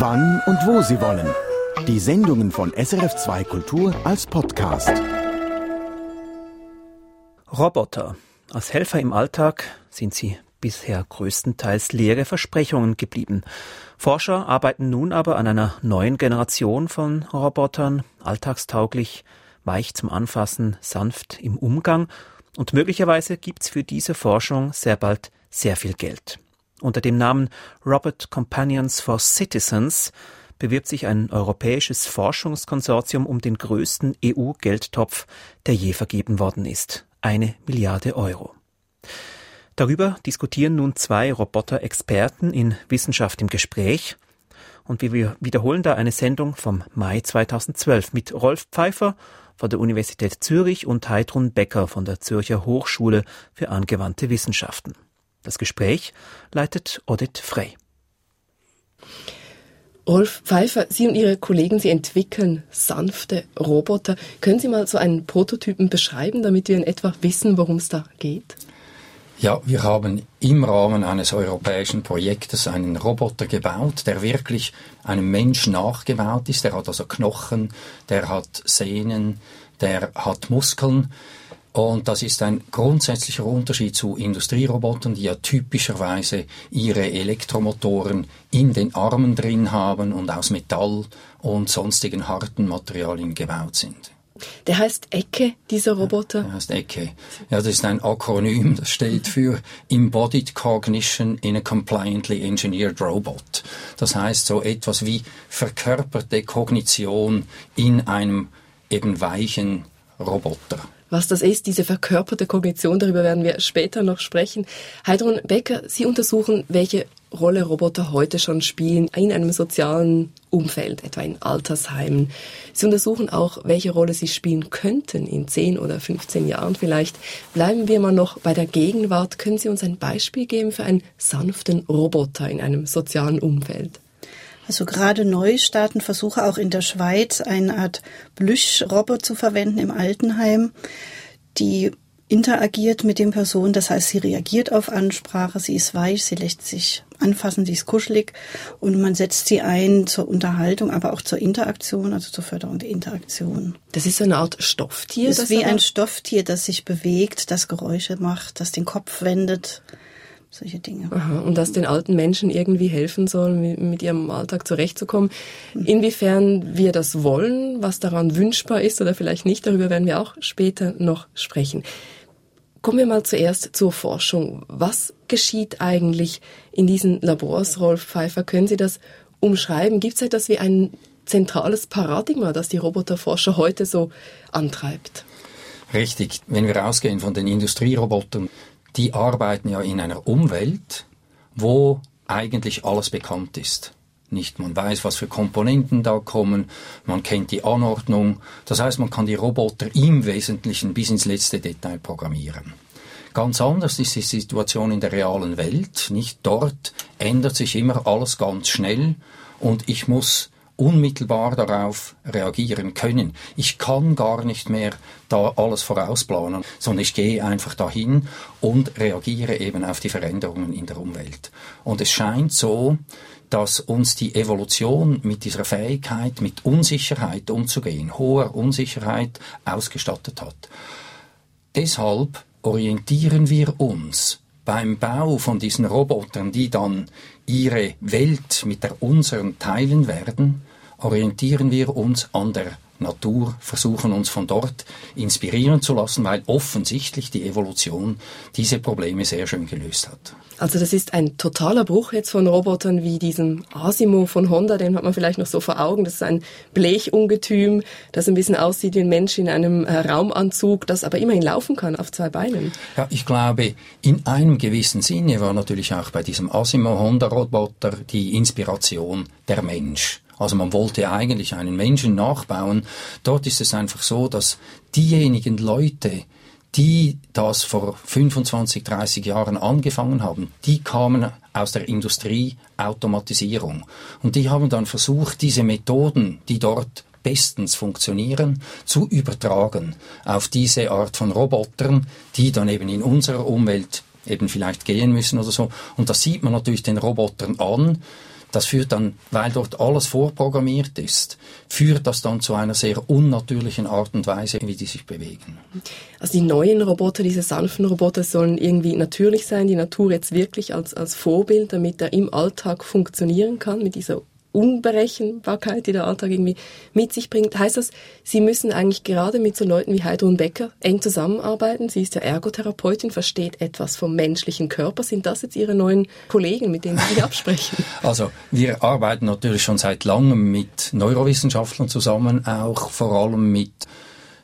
wann und wo Sie wollen. Die Sendungen von SRF2 Kultur als Podcast. Roboter. Als Helfer im Alltag sind sie bisher größtenteils leere Versprechungen geblieben. Forscher arbeiten nun aber an einer neuen Generation von Robotern, alltagstauglich, weich zum Anfassen, sanft im Umgang und möglicherweise gibt's für diese Forschung sehr bald sehr viel Geld. Unter dem Namen Robot Companions for Citizens bewirbt sich ein europäisches Forschungskonsortium um den größten EU-Geldtopf, der je vergeben worden ist. Eine Milliarde Euro. Darüber diskutieren nun zwei Roboter-Experten in Wissenschaft im Gespräch. Und wir wiederholen da eine Sendung vom Mai 2012 mit Rolf Pfeiffer von der Universität Zürich und Heidrun Becker von der Zürcher Hochschule für angewandte Wissenschaften. Das Gespräch leitet Odit Frey. Rolf Pfeiffer, Sie und Ihre Kollegen, Sie entwickeln sanfte Roboter. Können Sie mal so einen Prototypen beschreiben, damit wir in etwa wissen, worum es da geht? Ja, wir haben im Rahmen eines europäischen Projektes einen Roboter gebaut, der wirklich einem Mensch nachgebaut ist. Der hat also Knochen, der hat Sehnen, der hat Muskeln. Und das ist ein grundsätzlicher Unterschied zu Industrierobotern, die ja typischerweise ihre Elektromotoren in den Armen drin haben und aus Metall und sonstigen harten Materialien gebaut sind. Der heißt Ecke, dieser Roboter? Der heißt Ecke. Ja, das ist ein Akronym, das steht für Embodied Cognition in a Compliantly Engineered Robot. Das heißt so etwas wie verkörperte Kognition in einem eben weichen Roboter was das ist, diese verkörperte Kognition, darüber werden wir später noch sprechen. Heidrun Becker, Sie untersuchen, welche Rolle Roboter heute schon spielen in einem sozialen Umfeld, etwa in Altersheimen. Sie untersuchen auch, welche Rolle sie spielen könnten in 10 oder 15 Jahren vielleicht. Bleiben wir mal noch bei der Gegenwart. Können Sie uns ein Beispiel geben für einen sanften Roboter in einem sozialen Umfeld? Also gerade neu starten Versuche auch in der Schweiz, eine Art Plüschrobot zu verwenden im Altenheim, die interagiert mit den Personen, das heißt, sie reagiert auf Ansprache, sie ist weich, sie lässt sich anfassen, sie ist kuschelig und man setzt sie ein zur Unterhaltung, aber auch zur Interaktion, also zur Förderung der Interaktion. Das ist so eine Art Stofftier? Das ist wie ein Stofftier, das sich bewegt, das Geräusche macht, das den Kopf wendet solche Dinge. Aha, und dass den alten Menschen irgendwie helfen soll, mit ihrem Alltag zurechtzukommen. Inwiefern wir das wollen, was daran wünschbar ist oder vielleicht nicht, darüber werden wir auch später noch sprechen. Kommen wir mal zuerst zur Forschung. Was geschieht eigentlich in diesen Labors, Rolf Pfeiffer? Können Sie das umschreiben? Gibt es etwas wie ein zentrales Paradigma, das die Roboterforscher heute so antreibt? Richtig. Wenn wir ausgehen von den Industrierobotern, die arbeiten ja in einer Umwelt, wo eigentlich alles bekannt ist. Nicht, man weiß, was für Komponenten da kommen, man kennt die Anordnung, das heißt, man kann die Roboter im Wesentlichen bis ins letzte Detail programmieren. Ganz anders ist die Situation in der realen Welt. Nicht dort ändert sich immer alles ganz schnell und ich muss unmittelbar darauf reagieren können. Ich kann gar nicht mehr da alles vorausplanen, sondern ich gehe einfach dahin und reagiere eben auf die Veränderungen in der Umwelt. Und es scheint so, dass uns die Evolution mit dieser Fähigkeit, mit Unsicherheit umzugehen, hoher Unsicherheit ausgestattet hat. Deshalb orientieren wir uns beim Bau von diesen Robotern, die dann ihre Welt mit der unseren teilen werden, orientieren wir uns an der Natur, versuchen uns von dort inspirieren zu lassen, weil offensichtlich die Evolution diese Probleme sehr schön gelöst hat. Also das ist ein totaler Bruch jetzt von Robotern wie diesem Asimo von Honda, den hat man vielleicht noch so vor Augen. Das ist ein Blechungetüm, das ein bisschen aussieht wie ein Mensch in einem äh, Raumanzug, das aber immerhin laufen kann auf zwei Beinen. Ja, ich glaube, in einem gewissen Sinne war natürlich auch bei diesem Asimo Honda Roboter die Inspiration der Mensch. Also man wollte eigentlich einen Menschen nachbauen. Dort ist es einfach so, dass diejenigen Leute, die das vor 25, 30 Jahren angefangen haben, die kamen aus der Industrie Automatisierung. Und die haben dann versucht, diese Methoden, die dort bestens funktionieren, zu übertragen auf diese Art von Robotern, die dann eben in unserer Umwelt eben vielleicht gehen müssen oder so. Und das sieht man natürlich den Robotern an, das führt dann, weil dort alles vorprogrammiert ist, führt das dann zu einer sehr unnatürlichen Art und Weise, wie die sich bewegen. Also die neuen Roboter, diese sanften Roboter sollen irgendwie natürlich sein, die Natur jetzt wirklich als, als Vorbild, damit er im Alltag funktionieren kann mit dieser Unberechenbarkeit, die der Alltag irgendwie mit sich bringt, heißt das, Sie müssen eigentlich gerade mit so Leuten wie Heidrun Becker eng zusammenarbeiten. Sie ist ja Ergotherapeutin, versteht etwas vom menschlichen Körper. Sind das jetzt Ihre neuen Kollegen, mit denen Sie absprechen? Also wir arbeiten natürlich schon seit langem mit Neurowissenschaftlern zusammen, auch vor allem mit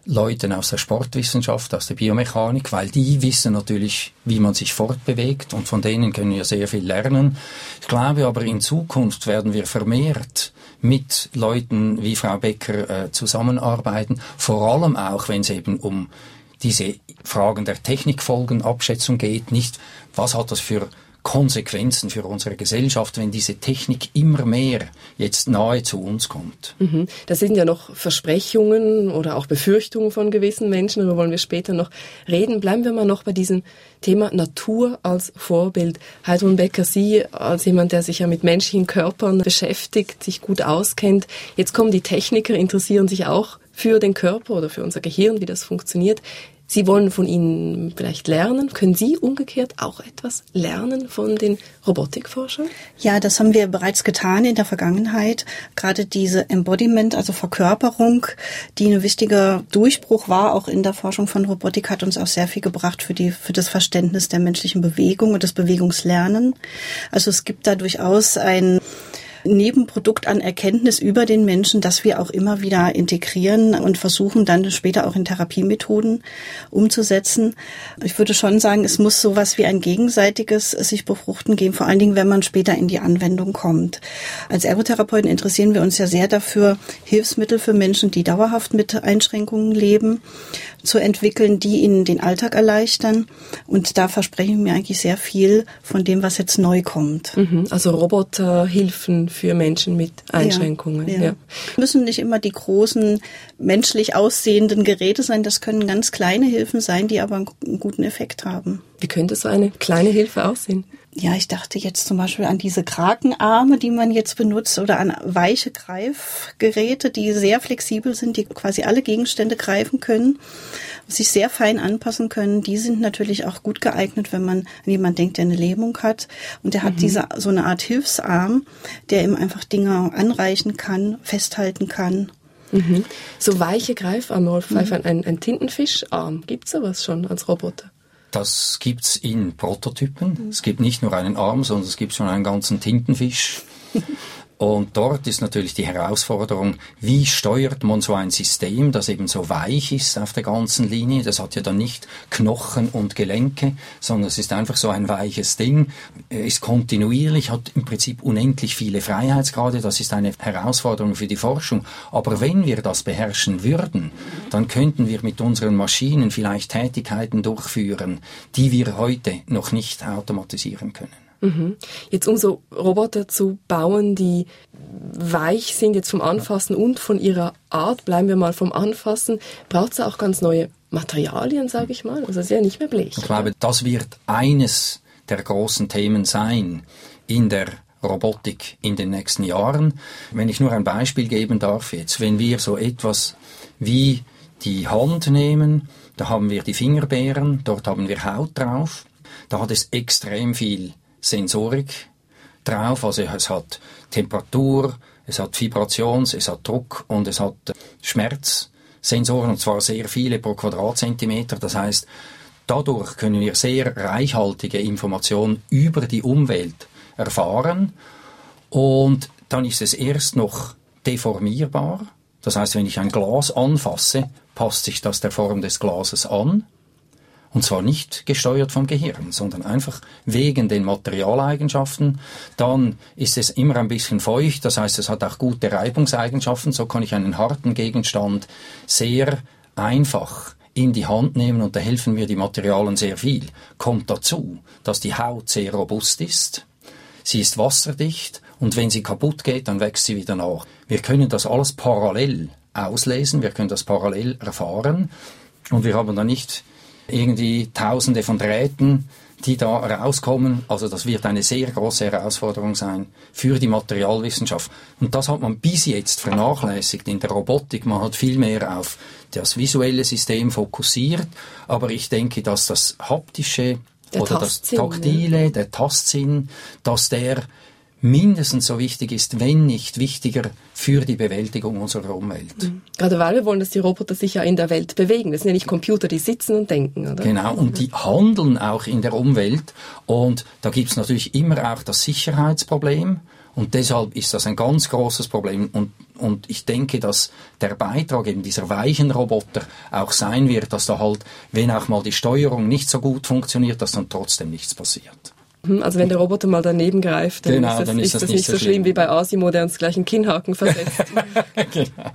Leuten aus der Sportwissenschaft, aus der Biomechanik, weil die wissen natürlich, wie man sich fortbewegt und von denen können wir sehr viel lernen. Ich glaube aber in Zukunft werden wir vermehrt mit Leuten wie Frau Becker äh, zusammenarbeiten, vor allem auch, wenn es eben um diese Fragen der Technikfolgenabschätzung geht, nicht was hat das für Konsequenzen für unsere Gesellschaft, wenn diese Technik immer mehr jetzt nahe zu uns kommt. Mhm. Das sind ja noch Versprechungen oder auch Befürchtungen von gewissen Menschen, darüber wollen wir später noch reden. Bleiben wir mal noch bei diesem Thema Natur als Vorbild. Heidrun Becker, Sie als jemand, der sich ja mit menschlichen Körpern beschäftigt, sich gut auskennt. Jetzt kommen die Techniker, interessieren sich auch für den Körper oder für unser Gehirn, wie das funktioniert. Sie wollen von ihnen vielleicht lernen. Können Sie umgekehrt auch etwas lernen von den Robotikforschern? Ja, das haben wir bereits getan in der Vergangenheit. Gerade diese Embodiment, also Verkörperung, die ein wichtiger Durchbruch war, auch in der Forschung von Robotik, hat uns auch sehr viel gebracht für die, für das Verständnis der menschlichen Bewegung und das Bewegungslernen. Also es gibt da durchaus ein Nebenprodukt an Erkenntnis über den Menschen, das wir auch immer wieder integrieren und versuchen dann später auch in Therapiemethoden umzusetzen. Ich würde schon sagen, es muss sowas wie ein gegenseitiges sich befruchten geben, vor allen Dingen, wenn man später in die Anwendung kommt. Als Ergotherapeuten interessieren wir uns ja sehr dafür, Hilfsmittel für Menschen, die dauerhaft mit Einschränkungen leben, zu entwickeln, die ihnen den Alltag erleichtern. Und da versprechen wir eigentlich sehr viel von dem, was jetzt neu kommt. Mhm, also Roboterhilfen für Menschen mit Einschränkungen. Ja, ja. ja. Müssen nicht immer die großen menschlich aussehenden Geräte sein. Das können ganz kleine Hilfen sein, die aber einen guten Effekt haben. Wie könnte so eine kleine Hilfe aussehen? Ja, ich dachte jetzt zum Beispiel an diese Krakenarme, die man jetzt benutzt, oder an weiche Greifgeräte, die sehr flexibel sind, die quasi alle Gegenstände greifen können, sich sehr fein anpassen können. Die sind natürlich auch gut geeignet, wenn man an jemanden denkt, der eine Lähmung hat. Und der hat mhm. diese, so eine Art Hilfsarm, der ihm einfach Dinge anreichen kann, festhalten kann. Mhm. So weiche Greifarme, Rolf mhm. ein, ein Tintenfischarm, gibt's sowas schon als Roboter? Das gibt's in Prototypen. Mhm. Es gibt nicht nur einen Arm, sondern es gibt schon einen ganzen Tintenfisch. Und dort ist natürlich die Herausforderung, wie steuert man so ein System, das eben so weich ist auf der ganzen Linie. Das hat ja dann nicht Knochen und Gelenke, sondern es ist einfach so ein weiches Ding, ist kontinuierlich, hat im Prinzip unendlich viele Freiheitsgrade. Das ist eine Herausforderung für die Forschung. Aber wenn wir das beherrschen würden, dann könnten wir mit unseren Maschinen vielleicht Tätigkeiten durchführen, die wir heute noch nicht automatisieren können. Mhm. Jetzt um so Roboter zu bauen, die weich sind jetzt vom Anfassen und von ihrer Art, bleiben wir mal vom Anfassen, braucht es auch ganz neue Materialien, sage ich mal. Also es ist ja nicht mehr Blech. Ich glaube, das wird eines der großen Themen sein in der Robotik in den nächsten Jahren. Wenn ich nur ein Beispiel geben darf jetzt, wenn wir so etwas wie die Hand nehmen, da haben wir die Fingerbeeren, dort haben wir Haut drauf, da hat es extrem viel Sensorik drauf. Also es hat Temperatur, es hat Vibrations, es hat Druck und es hat äh, Schmerzsensoren und zwar sehr viele pro Quadratzentimeter. Das heißt, dadurch können wir sehr reichhaltige Informationen über die Umwelt erfahren und dann ist es erst noch deformierbar. Das heißt, wenn ich ein Glas anfasse, passt sich das der Form des Glases an. Und zwar nicht gesteuert vom Gehirn, sondern einfach wegen den Materialeigenschaften. Dann ist es immer ein bisschen feucht, das heißt, es hat auch gute Reibungseigenschaften. So kann ich einen harten Gegenstand sehr einfach in die Hand nehmen und da helfen mir die Materialien sehr viel. Kommt dazu, dass die Haut sehr robust ist. Sie ist wasserdicht und wenn sie kaputt geht, dann wächst sie wieder nach. Wir können das alles parallel auslesen, wir können das parallel erfahren und wir haben da nicht irgendwie tausende von Drähten, die da rauskommen. Also das wird eine sehr große Herausforderung sein für die Materialwissenschaft. Und das hat man bis jetzt vernachlässigt in der Robotik. Man hat viel mehr auf das visuelle System fokussiert. Aber ich denke, dass das haptische der oder das Taktile, ja. der Tastsinn, dass der mindestens so wichtig ist, wenn nicht wichtiger für die Bewältigung unserer Umwelt. Mhm. Gerade weil wir wollen, dass die Roboter sich ja in der Welt bewegen. Das sind ja nicht Computer, die sitzen und denken, oder? Genau, und die handeln auch in der Umwelt. Und da gibt es natürlich immer auch das Sicherheitsproblem. Und deshalb ist das ein ganz großes Problem. Und, und ich denke, dass der Beitrag eben dieser weichen Roboter auch sein wird, dass da halt, wenn auch mal die Steuerung nicht so gut funktioniert, dass dann trotzdem nichts passiert. Hm, also wenn der Roboter mal daneben greift, dann, genau, ist, das, dann ist, ist das, nicht so schlimm, schlimm wie bei Asimo, der uns gleich einen Kinnhaken versetzt. genau.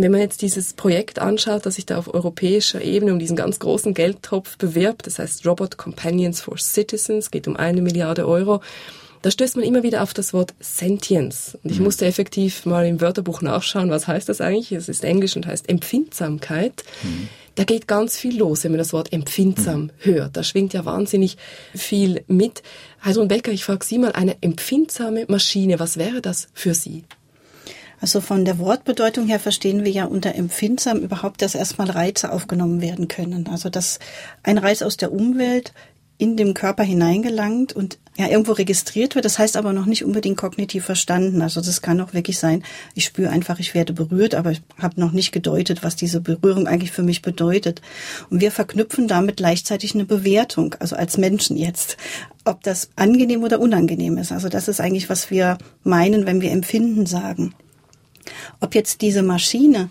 Wenn man jetzt dieses Projekt anschaut, das sich da auf europäischer Ebene um diesen ganz großen Geldtopf bewirbt, das heißt Robot Companions for Citizens, geht um eine Milliarde Euro, da stößt man immer wieder auf das Wort Sentience. Und ich mhm. musste effektiv mal im Wörterbuch nachschauen, was heißt das eigentlich? Es ist Englisch und heißt Empfindsamkeit. Mhm da geht ganz viel los, wenn man das Wort empfindsam mhm. hört. Da schwingt ja wahnsinnig viel mit. Heidrun Becker, ich frage Sie mal, eine empfindsame Maschine, was wäre das für Sie? Also von der Wortbedeutung her verstehen wir ja unter empfindsam überhaupt, dass erstmal Reize aufgenommen werden können. Also dass ein Reiz aus der Umwelt in dem Körper hineingelangt und ja irgendwo registriert wird. Das heißt aber noch nicht unbedingt kognitiv verstanden. Also das kann auch wirklich sein, ich spüre einfach, ich werde berührt, aber ich habe noch nicht gedeutet, was diese Berührung eigentlich für mich bedeutet. Und wir verknüpfen damit gleichzeitig eine Bewertung, also als Menschen jetzt, ob das angenehm oder unangenehm ist. Also das ist eigentlich, was wir meinen, wenn wir Empfinden sagen. Ob jetzt diese Maschine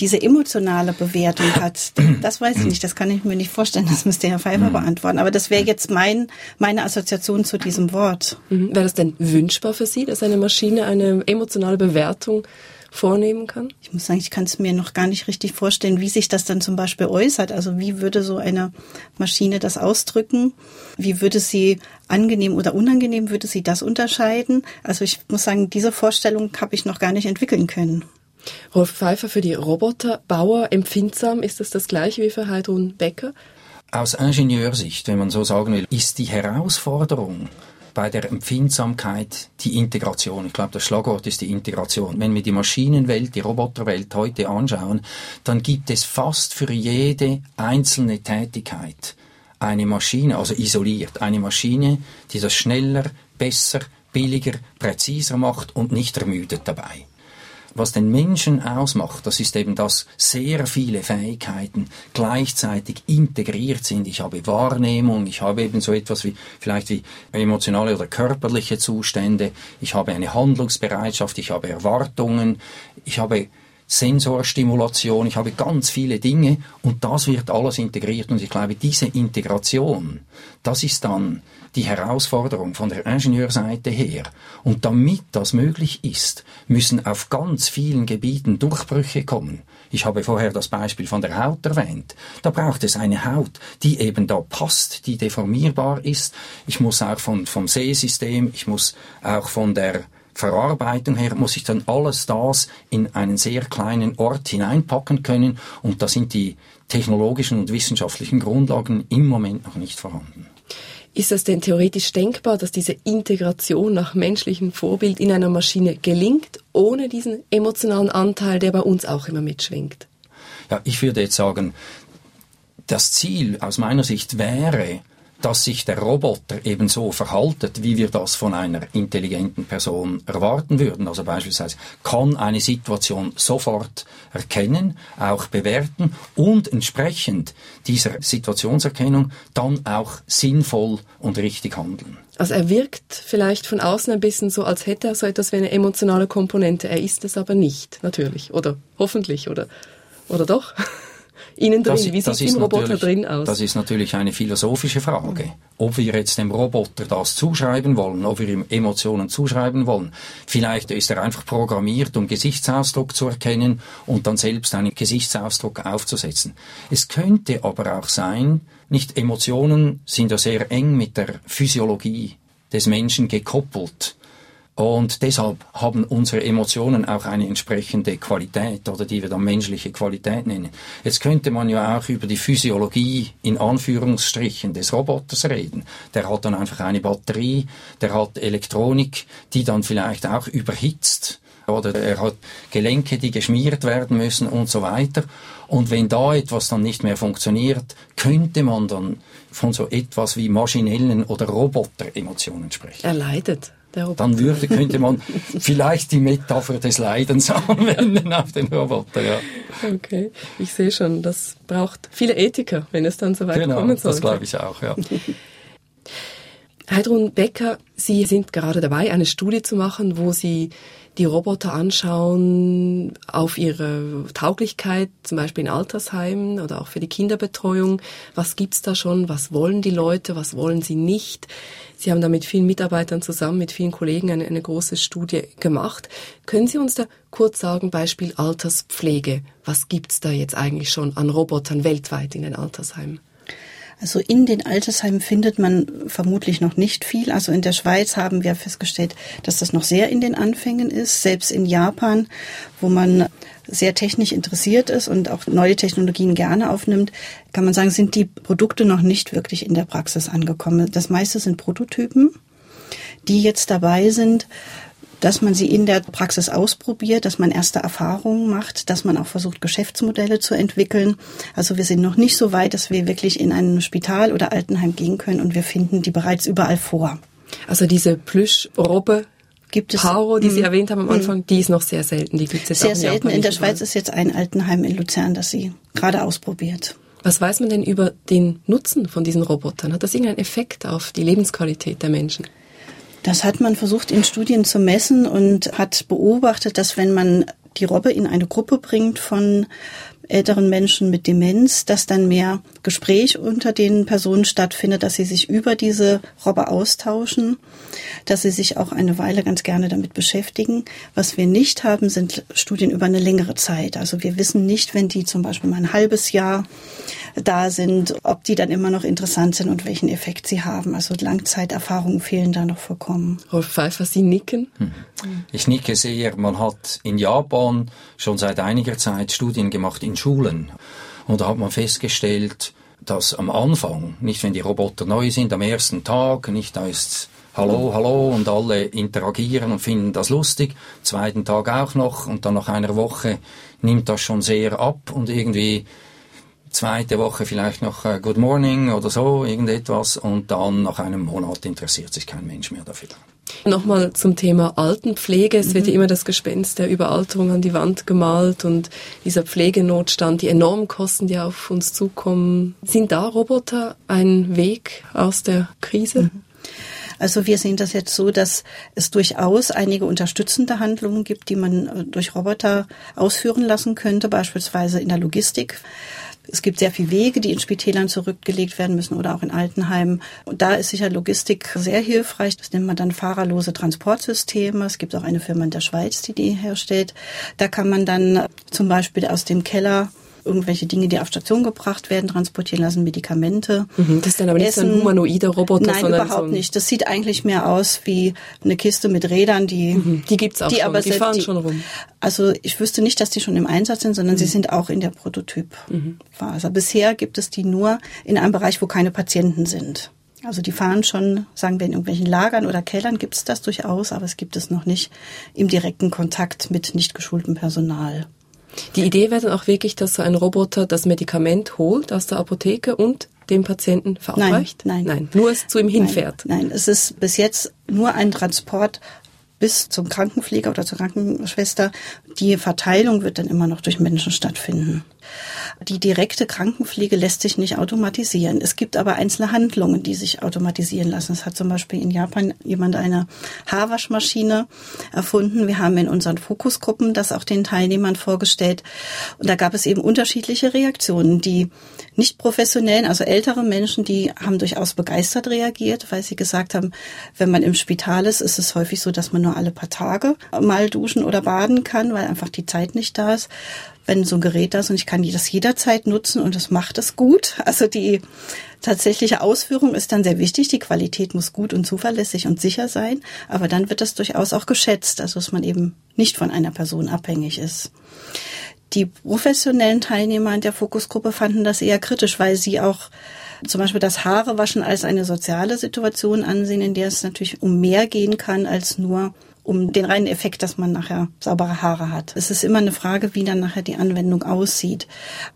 diese emotionale Bewertung hat, das weiß ich nicht, das kann ich mir nicht vorstellen, das müsste Herr Pfeiffer mhm. beantworten. Aber das wäre jetzt mein, meine Assoziation zu diesem Wort. Mhm. Wäre das denn wünschbar für Sie, dass eine Maschine eine emotionale Bewertung vornehmen kann? Ich muss sagen, ich kann es mir noch gar nicht richtig vorstellen, wie sich das dann zum Beispiel äußert. Also wie würde so eine Maschine das ausdrücken? Wie würde sie angenehm oder unangenehm, würde sie das unterscheiden? Also ich muss sagen, diese Vorstellung habe ich noch gar nicht entwickeln können. Rolf Pfeiffer, für die Roboterbauer empfindsam, ist das das gleiche wie für Heidrun Becker? Aus Ingenieursicht, wenn man so sagen will, ist die Herausforderung bei der Empfindsamkeit die Integration. Ich glaube, das Schlagwort ist die Integration. Wenn wir die Maschinenwelt, die Roboterwelt heute anschauen, dann gibt es fast für jede einzelne Tätigkeit eine Maschine, also isoliert, eine Maschine, die das schneller, besser, billiger, präziser macht und nicht ermüdet dabei was den Menschen ausmacht, das ist eben, dass sehr viele Fähigkeiten gleichzeitig integriert sind. Ich habe Wahrnehmung, ich habe eben so etwas wie vielleicht wie emotionale oder körperliche Zustände, ich habe eine Handlungsbereitschaft, ich habe Erwartungen, ich habe Sensorstimulation, ich habe ganz viele Dinge und das wird alles integriert und ich glaube, diese Integration, das ist dann die Herausforderung von der Ingenieurseite her. Und damit das möglich ist, müssen auf ganz vielen Gebieten Durchbrüche kommen. Ich habe vorher das Beispiel von der Haut erwähnt. Da braucht es eine Haut, die eben da passt, die deformierbar ist. Ich muss auch von, vom Sehsystem, ich muss auch von der Verarbeitung her muss ich dann alles das in einen sehr kleinen Ort hineinpacken können und da sind die technologischen und wissenschaftlichen Grundlagen im Moment noch nicht vorhanden. Ist es denn theoretisch denkbar, dass diese Integration nach menschlichem Vorbild in einer Maschine gelingt, ohne diesen emotionalen Anteil, der bei uns auch immer mitschwingt? Ja, ich würde jetzt sagen, das Ziel aus meiner Sicht wäre, dass sich der Roboter ebenso verhaltet, wie wir das von einer intelligenten Person erwarten würden. Also beispielsweise kann eine Situation sofort erkennen, auch bewerten und entsprechend dieser Situationserkennung dann auch sinnvoll und richtig handeln. Also er wirkt vielleicht von außen ein bisschen so, als hätte er so etwas wie eine emotionale Komponente. Er ist es aber nicht, natürlich. Oder hoffentlich, oder, oder doch? Innen drin? Das, Wie sieht es im Roboter drin aus? Das ist natürlich eine philosophische Frage. Ob wir jetzt dem Roboter das zuschreiben wollen, ob wir ihm Emotionen zuschreiben wollen. Vielleicht ist er einfach programmiert, um Gesichtsausdruck zu erkennen und dann selbst einen Gesichtsausdruck aufzusetzen. Es könnte aber auch sein, nicht Emotionen sind ja sehr eng mit der Physiologie des Menschen gekoppelt. Und deshalb haben unsere Emotionen auch eine entsprechende Qualität oder die wir dann menschliche Qualität nennen. Jetzt könnte man ja auch über die Physiologie in Anführungsstrichen des Roboters reden. Der hat dann einfach eine Batterie, der hat Elektronik, die dann vielleicht auch überhitzt oder er hat Gelenke, die geschmiert werden müssen und so weiter. Und wenn da etwas dann nicht mehr funktioniert, könnte man dann von so etwas wie maschinellen oder Roboter-Emotionen sprechen. Er leidet dann würde, könnte man vielleicht die Metapher des Leidens anwenden auf den Roboter. Ja. Okay, ich sehe schon, das braucht viele Ethiker, wenn es dann so weit genau, kommen soll. das glaube ich auch, ja. Heidrun Becker, Sie sind gerade dabei, eine Studie zu machen, wo Sie die Roboter anschauen auf ihre Tauglichkeit, zum Beispiel in Altersheimen oder auch für die Kinderbetreuung. Was gibt's da schon? Was wollen die Leute? Was wollen sie nicht? Sie haben da mit vielen Mitarbeitern zusammen, mit vielen Kollegen eine, eine große Studie gemacht. Können Sie uns da kurz sagen, Beispiel Alterspflege? Was gibt's da jetzt eigentlich schon an Robotern weltweit in den Altersheimen? Also in den Altersheimen findet man vermutlich noch nicht viel. Also in der Schweiz haben wir festgestellt, dass das noch sehr in den Anfängen ist. Selbst in Japan, wo man sehr technisch interessiert ist und auch neue Technologien gerne aufnimmt, kann man sagen, sind die Produkte noch nicht wirklich in der Praxis angekommen. Das meiste sind Prototypen, die jetzt dabei sind, dass man sie in der Praxis ausprobiert, dass man erste Erfahrungen macht, dass man auch versucht, Geschäftsmodelle zu entwickeln. Also wir sind noch nicht so weit, dass wir wirklich in ein Spital oder Altenheim gehen können und wir finden die bereits überall vor. Also diese Plüschrobbe gibt es Paro, die Sie mm, erwähnt haben am. Anfang, die ist noch sehr selten. Die gibt es jetzt sehr selten. In der Schweiz ist jetzt ein Altenheim in Luzern, das sie gerade ausprobiert. Was weiß man denn über den Nutzen von diesen Robotern? Hat das irgendeinen Effekt auf die Lebensqualität der Menschen? Das hat man versucht in Studien zu messen und hat beobachtet, dass wenn man die Robbe in eine Gruppe bringt von älteren Menschen mit Demenz, dass dann mehr Gespräch unter den Personen stattfindet, dass sie sich über diese Robbe austauschen, dass sie sich auch eine Weile ganz gerne damit beschäftigen. Was wir nicht haben, sind Studien über eine längere Zeit. Also wir wissen nicht, wenn die zum Beispiel mal ein halbes Jahr da sind, ob die dann immer noch interessant sind und welchen Effekt sie haben. Also Langzeiterfahrungen fehlen da noch vollkommen. Rolf Pfeiffer, Sie nicken? Hm. Ich nicke sehr. Man hat in Japan schon seit einiger Zeit Studien gemacht in Schulen. Und da hat man festgestellt, dass am Anfang, nicht wenn die Roboter neu sind, am ersten Tag, nicht da ist Hallo, hallo und alle interagieren und finden das lustig. Zweiten Tag auch noch und dann nach einer Woche nimmt das schon sehr ab und irgendwie zweite Woche vielleicht noch äh, Good Morning oder so, irgendetwas und dann nach einem Monat interessiert sich kein Mensch mehr dafür. Nochmal zum Thema Altenpflege. Es mhm. wird ja immer das Gespenst der Überalterung an die Wand gemalt und dieser Pflegenotstand, die enormen Kosten, die auf uns zukommen. Sind da Roboter ein Weg aus der Krise? Mhm. Also wir sehen das jetzt so, dass es durchaus einige unterstützende Handlungen gibt, die man äh, durch Roboter ausführen lassen könnte, beispielsweise in der Logistik. Es gibt sehr viele Wege, die in Spitälern zurückgelegt werden müssen oder auch in Altenheimen. Und da ist sicher Logistik sehr hilfreich. Das nennt man dann fahrerlose Transportsysteme. Es gibt auch eine Firma in der Schweiz, die die herstellt. Da kann man dann zum Beispiel aus dem Keller irgendwelche Dinge, die auf Station gebracht werden, transportieren lassen, Medikamente. Mhm, das ist dann aber nicht so ein humanoider Roboter, Nein, sondern überhaupt so nicht. Das sieht eigentlich mehr aus wie eine Kiste mit Rädern, die mhm, die gibt's auch die schon, aber die fahren die, schon rum. Also ich wüsste nicht, dass die schon im Einsatz sind, sondern mhm. sie sind auch in der Prototypphase. Mhm. Bisher gibt es die nur in einem Bereich, wo keine Patienten sind. Also die fahren schon, sagen wir, in irgendwelchen Lagern oder Kellern gibt es das durchaus, aber es gibt es noch nicht im direkten Kontakt mit nicht geschultem Personal. Die Idee wäre dann auch wirklich, dass so ein Roboter das Medikament holt aus der Apotheke und dem Patienten verabreicht? Nein, nein. nein nur es zu ihm hinfährt? Nein, nein, es ist bis jetzt nur ein Transport bis zum Krankenpfleger oder zur Krankenschwester. Die Verteilung wird dann immer noch durch Menschen stattfinden. Die direkte Krankenpflege lässt sich nicht automatisieren. Es gibt aber einzelne Handlungen, die sich automatisieren lassen. Es hat zum Beispiel in Japan jemand eine Haarwaschmaschine erfunden. Wir haben in unseren Fokusgruppen das auch den Teilnehmern vorgestellt. Und da gab es eben unterschiedliche Reaktionen. Die nicht professionellen, also ältere Menschen, die haben durchaus begeistert reagiert, weil sie gesagt haben, wenn man im Spital ist, ist es häufig so, dass man nur alle paar Tage mal duschen oder baden kann, weil einfach die Zeit nicht da ist. Wenn so ein Gerät da ist und ich kann das jederzeit nutzen und es macht es gut. Also die tatsächliche Ausführung ist dann sehr wichtig. Die Qualität muss gut und zuverlässig und sicher sein. Aber dann wird das durchaus auch geschätzt, also dass man eben nicht von einer Person abhängig ist. Die professionellen Teilnehmer in der Fokusgruppe fanden das eher kritisch, weil sie auch zum Beispiel das Haarewaschen als eine soziale Situation ansehen, in der es natürlich um mehr gehen kann als nur um den reinen Effekt, dass man nachher saubere Haare hat. Es ist immer eine Frage, wie dann nachher die Anwendung aussieht.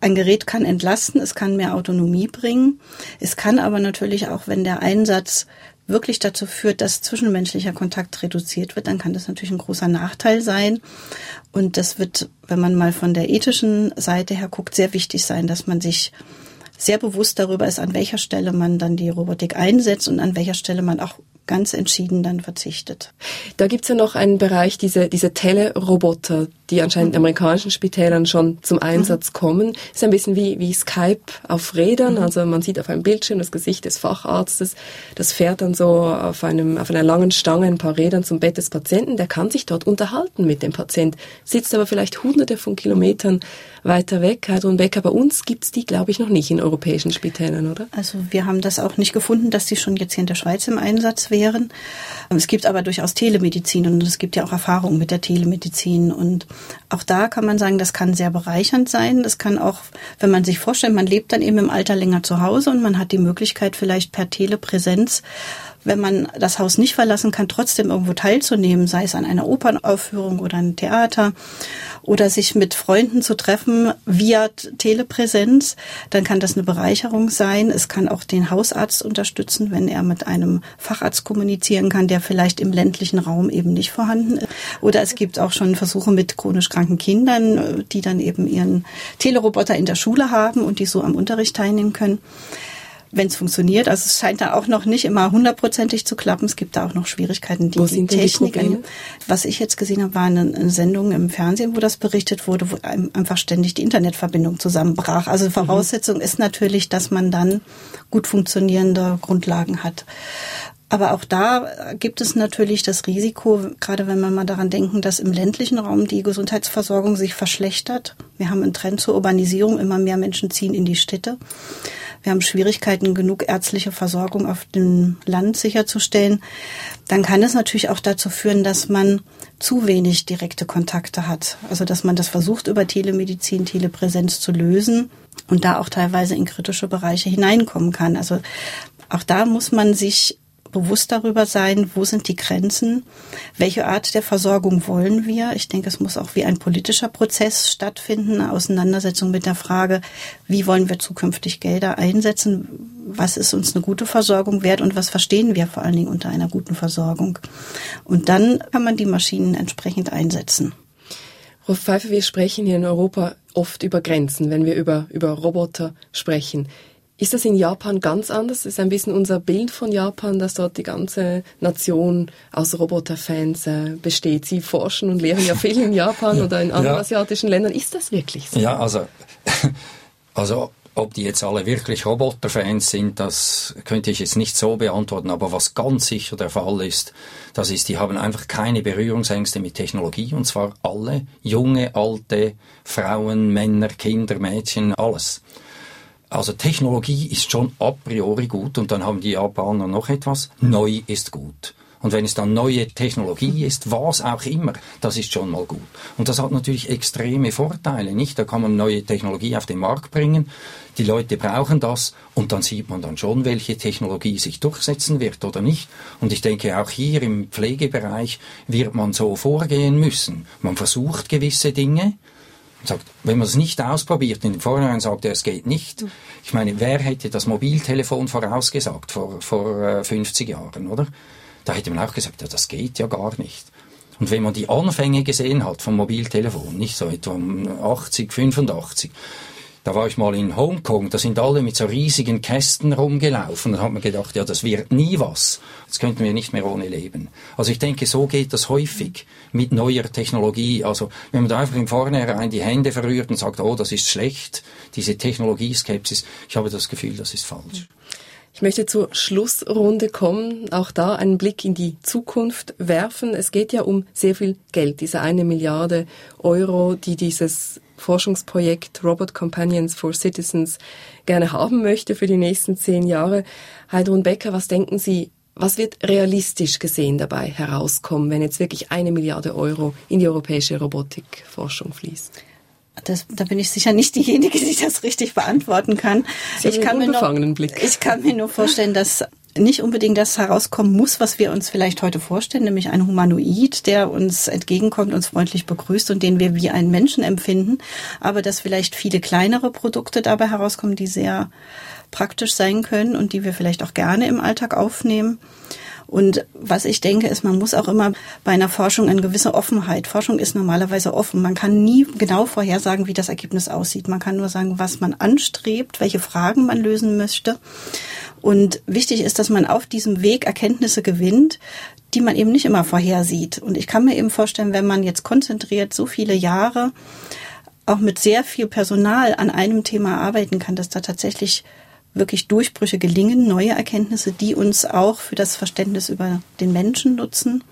Ein Gerät kann entlasten, es kann mehr Autonomie bringen. Es kann aber natürlich auch, wenn der Einsatz wirklich dazu führt, dass zwischenmenschlicher Kontakt reduziert wird, dann kann das natürlich ein großer Nachteil sein. Und das wird, wenn man mal von der ethischen Seite her guckt, sehr wichtig sein, dass man sich sehr bewusst darüber ist, an welcher Stelle man dann die Robotik einsetzt und an welcher Stelle man auch ganz entschieden dann verzichtet. Da gibt's ja noch einen Bereich, diese, diese Teleroboter, die anscheinend in amerikanischen Spitälern schon zum Einsatz mhm. kommen. Ist ein bisschen wie, wie Skype auf Rädern. Mhm. Also man sieht auf einem Bildschirm das Gesicht des Facharztes. Das fährt dann so auf, einem, auf einer langen Stange ein paar Rädern zum Bett des Patienten. Der kann sich dort unterhalten mit dem Patient, sitzt aber vielleicht hunderte von Kilometern weiter weg. Heidrun Becker, bei uns gibt's die, glaube ich, noch nicht in europäischen Spitälern, oder? Also wir haben das auch nicht gefunden, dass die schon jetzt hier in der Schweiz im Einsatz wären. Es gibt aber durchaus Telemedizin und es gibt ja auch Erfahrungen mit der Telemedizin und auch da kann man sagen, das kann sehr bereichernd sein. Das kann auch, wenn man sich vorstellt, man lebt dann eben im Alter länger zu Hause und man hat die Möglichkeit vielleicht per Telepräsenz wenn man das Haus nicht verlassen kann, trotzdem irgendwo teilzunehmen, sei es an einer Opernaufführung oder einem Theater oder sich mit Freunden zu treffen via Telepräsenz, dann kann das eine Bereicherung sein. Es kann auch den Hausarzt unterstützen, wenn er mit einem Facharzt kommunizieren kann, der vielleicht im ländlichen Raum eben nicht vorhanden ist. Oder es gibt auch schon Versuche mit chronisch kranken Kindern, die dann eben ihren Teleroboter in der Schule haben und die so am Unterricht teilnehmen können wenn es funktioniert. Also es scheint da auch noch nicht immer hundertprozentig zu klappen. Es gibt da auch noch Schwierigkeiten. Die, wo die Technik, die was ich jetzt gesehen habe, war eine, eine, Sendung im Fernsehen, wo das berichtet wurde, wo einfach ständig die Internetverbindung zusammenbrach. Also mhm. Voraussetzung mhm. ist natürlich, dass man dann gut funktionierende Grundlagen hat. Aber auch da gibt es natürlich das Risiko, gerade wenn wir mal daran denken, dass im ländlichen Raum die Gesundheitsversorgung sich verschlechtert. Wir haben einen Trend zur Urbanisierung, immer mehr Menschen ziehen in die Städte. Wir haben Schwierigkeiten, genug ärztliche Versorgung auf dem Land sicherzustellen. Dann kann es natürlich auch dazu führen, dass man zu wenig direkte Kontakte hat. Also dass man das versucht, über Telemedizin, Telepräsenz zu lösen und da auch teilweise in kritische Bereiche hineinkommen kann. Also auch da muss man sich bewusst darüber sein, wo sind die Grenzen, welche Art der Versorgung wollen wir. Ich denke, es muss auch wie ein politischer Prozess stattfinden, eine Auseinandersetzung mit der Frage, wie wollen wir zukünftig Gelder einsetzen, was ist uns eine gute Versorgung wert und was verstehen wir vor allen Dingen unter einer guten Versorgung. Und dann kann man die Maschinen entsprechend einsetzen. Frau Pfeiffer, wir sprechen hier in Europa oft über Grenzen, wenn wir über, über Roboter sprechen. Ist das in Japan ganz anders? Ist ein bisschen unser Bild von Japan, dass dort die ganze Nation aus Roboterfans äh, besteht. Sie forschen und lehren ja viel in Japan ja, oder in anderen ja. asiatischen Ländern. Ist das wirklich so? Ja, also, also ob die jetzt alle wirklich Roboterfans sind, das könnte ich jetzt nicht so beantworten. Aber was ganz sicher der Fall ist, das ist, die haben einfach keine Berührungsängste mit Technologie. Und zwar alle, junge, alte, Frauen, Männer, Kinder, Mädchen, alles. Also Technologie ist schon a priori gut und dann haben die Japaner noch etwas. Neu ist gut. Und wenn es dann neue Technologie ist, was auch immer, das ist schon mal gut. Und das hat natürlich extreme Vorteile, nicht? Da kann man neue Technologie auf den Markt bringen. Die Leute brauchen das und dann sieht man dann schon, welche Technologie sich durchsetzen wird oder nicht. Und ich denke, auch hier im Pflegebereich wird man so vorgehen müssen. Man versucht gewisse Dinge, sagt, wenn man es nicht ausprobiert, in Vorhinein sagt er, es geht nicht. Ich meine, wer hätte das Mobiltelefon vorausgesagt vor, vor 50 äh, Jahren, oder? Da hätte man auch gesagt, ja, das geht ja gar nicht. Und wenn man die Anfänge gesehen hat vom Mobiltelefon, nicht so etwa 80, 85, da war ich mal in Hongkong, da sind alle mit so riesigen Kästen rumgelaufen. Da hat man gedacht, ja, das wird nie was. Jetzt könnten wir nicht mehr ohne leben. Also ich denke, so geht das häufig mit neuer Technologie. Also wenn man da einfach im Vornherein die Hände verrührt und sagt, oh, das ist schlecht, diese Technologieskepsis, ich habe das Gefühl, das ist falsch. Ich möchte zur Schlussrunde kommen, auch da einen Blick in die Zukunft werfen. Es geht ja um sehr viel Geld, diese eine Milliarde Euro, die dieses Forschungsprojekt Robot Companions for Citizens gerne haben möchte für die nächsten zehn Jahre. Heidrun Becker, was denken Sie, was wird realistisch gesehen dabei herauskommen, wenn jetzt wirklich eine Milliarde Euro in die europäische Robotikforschung fließt? Das, da bin ich sicher nicht diejenige, die das richtig beantworten kann. Sie ich kann, mir nur, Blick. ich kann mir nur vorstellen, dass nicht unbedingt das herauskommen muss, was wir uns vielleicht heute vorstellen, nämlich ein Humanoid, der uns entgegenkommt, uns freundlich begrüßt und den wir wie einen Menschen empfinden, aber dass vielleicht viele kleinere Produkte dabei herauskommen, die sehr praktisch sein können und die wir vielleicht auch gerne im Alltag aufnehmen. Und was ich denke, ist, man muss auch immer bei einer Forschung eine gewisse Offenheit. Forschung ist normalerweise offen. Man kann nie genau vorhersagen, wie das Ergebnis aussieht. Man kann nur sagen, was man anstrebt, welche Fragen man lösen möchte. Und wichtig ist, dass man auf diesem Weg Erkenntnisse gewinnt, die man eben nicht immer vorhersieht. Und ich kann mir eben vorstellen, wenn man jetzt konzentriert so viele Jahre auch mit sehr viel Personal an einem Thema arbeiten kann, dass da tatsächlich wirklich Durchbrüche gelingen, neue Erkenntnisse, die uns auch für das Verständnis über den Menschen nutzen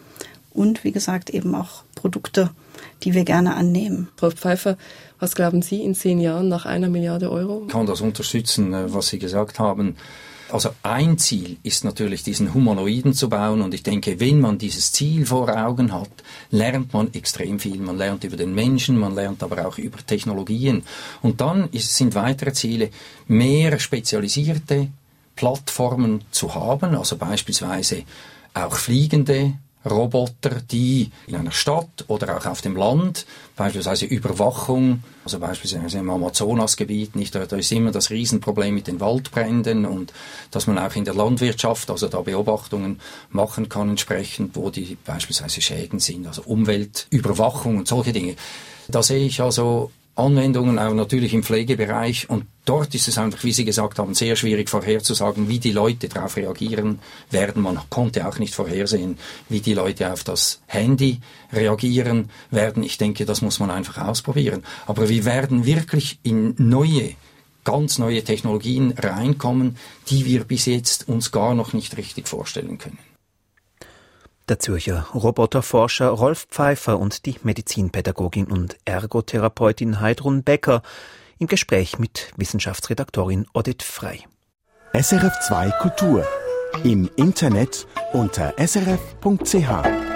und wie gesagt eben auch Produkte, die wir gerne annehmen. Frau Pfeiffer, was glauben Sie in zehn Jahren nach einer Milliarde Euro? Ich kann das unterstützen, äh, was Sie gesagt haben. Also ein Ziel ist natürlich, diesen Humanoiden zu bauen und ich denke, wenn man dieses Ziel vor Augen hat, lernt man extrem viel. Man lernt über den Menschen, man lernt aber auch über Technologien. Und dann ist, sind weitere Ziele, mehr spezialisierte Plattformen zu haben, also beispielsweise auch fliegende Roboter, die in einer Stadt oder auch auf dem Land, beispielsweise Überwachung, also beispielsweise im Amazonasgebiet, nicht, da ist immer das Riesenproblem mit den Waldbränden und dass man auch in der Landwirtschaft, also da Beobachtungen machen kann entsprechend, wo die beispielsweise Schäden sind, also Umweltüberwachung und solche Dinge. Da sehe ich also Anwendungen, auch natürlich im Pflegebereich. Und dort ist es einfach, wie Sie gesagt haben, sehr schwierig vorherzusagen, wie die Leute darauf reagieren werden. Man konnte auch nicht vorhersehen, wie die Leute auf das Handy reagieren werden. Ich denke, das muss man einfach ausprobieren. Aber wir werden wirklich in neue ganz neue Technologien reinkommen, die wir bis jetzt uns gar noch nicht richtig vorstellen können. Der Zürcher Roboterforscher Rolf Pfeiffer und die Medizinpädagogin und Ergotherapeutin Heidrun Becker im Gespräch mit Wissenschaftsredaktorin Odette Frei. SRF2 Kultur im Internet unter srf.ch.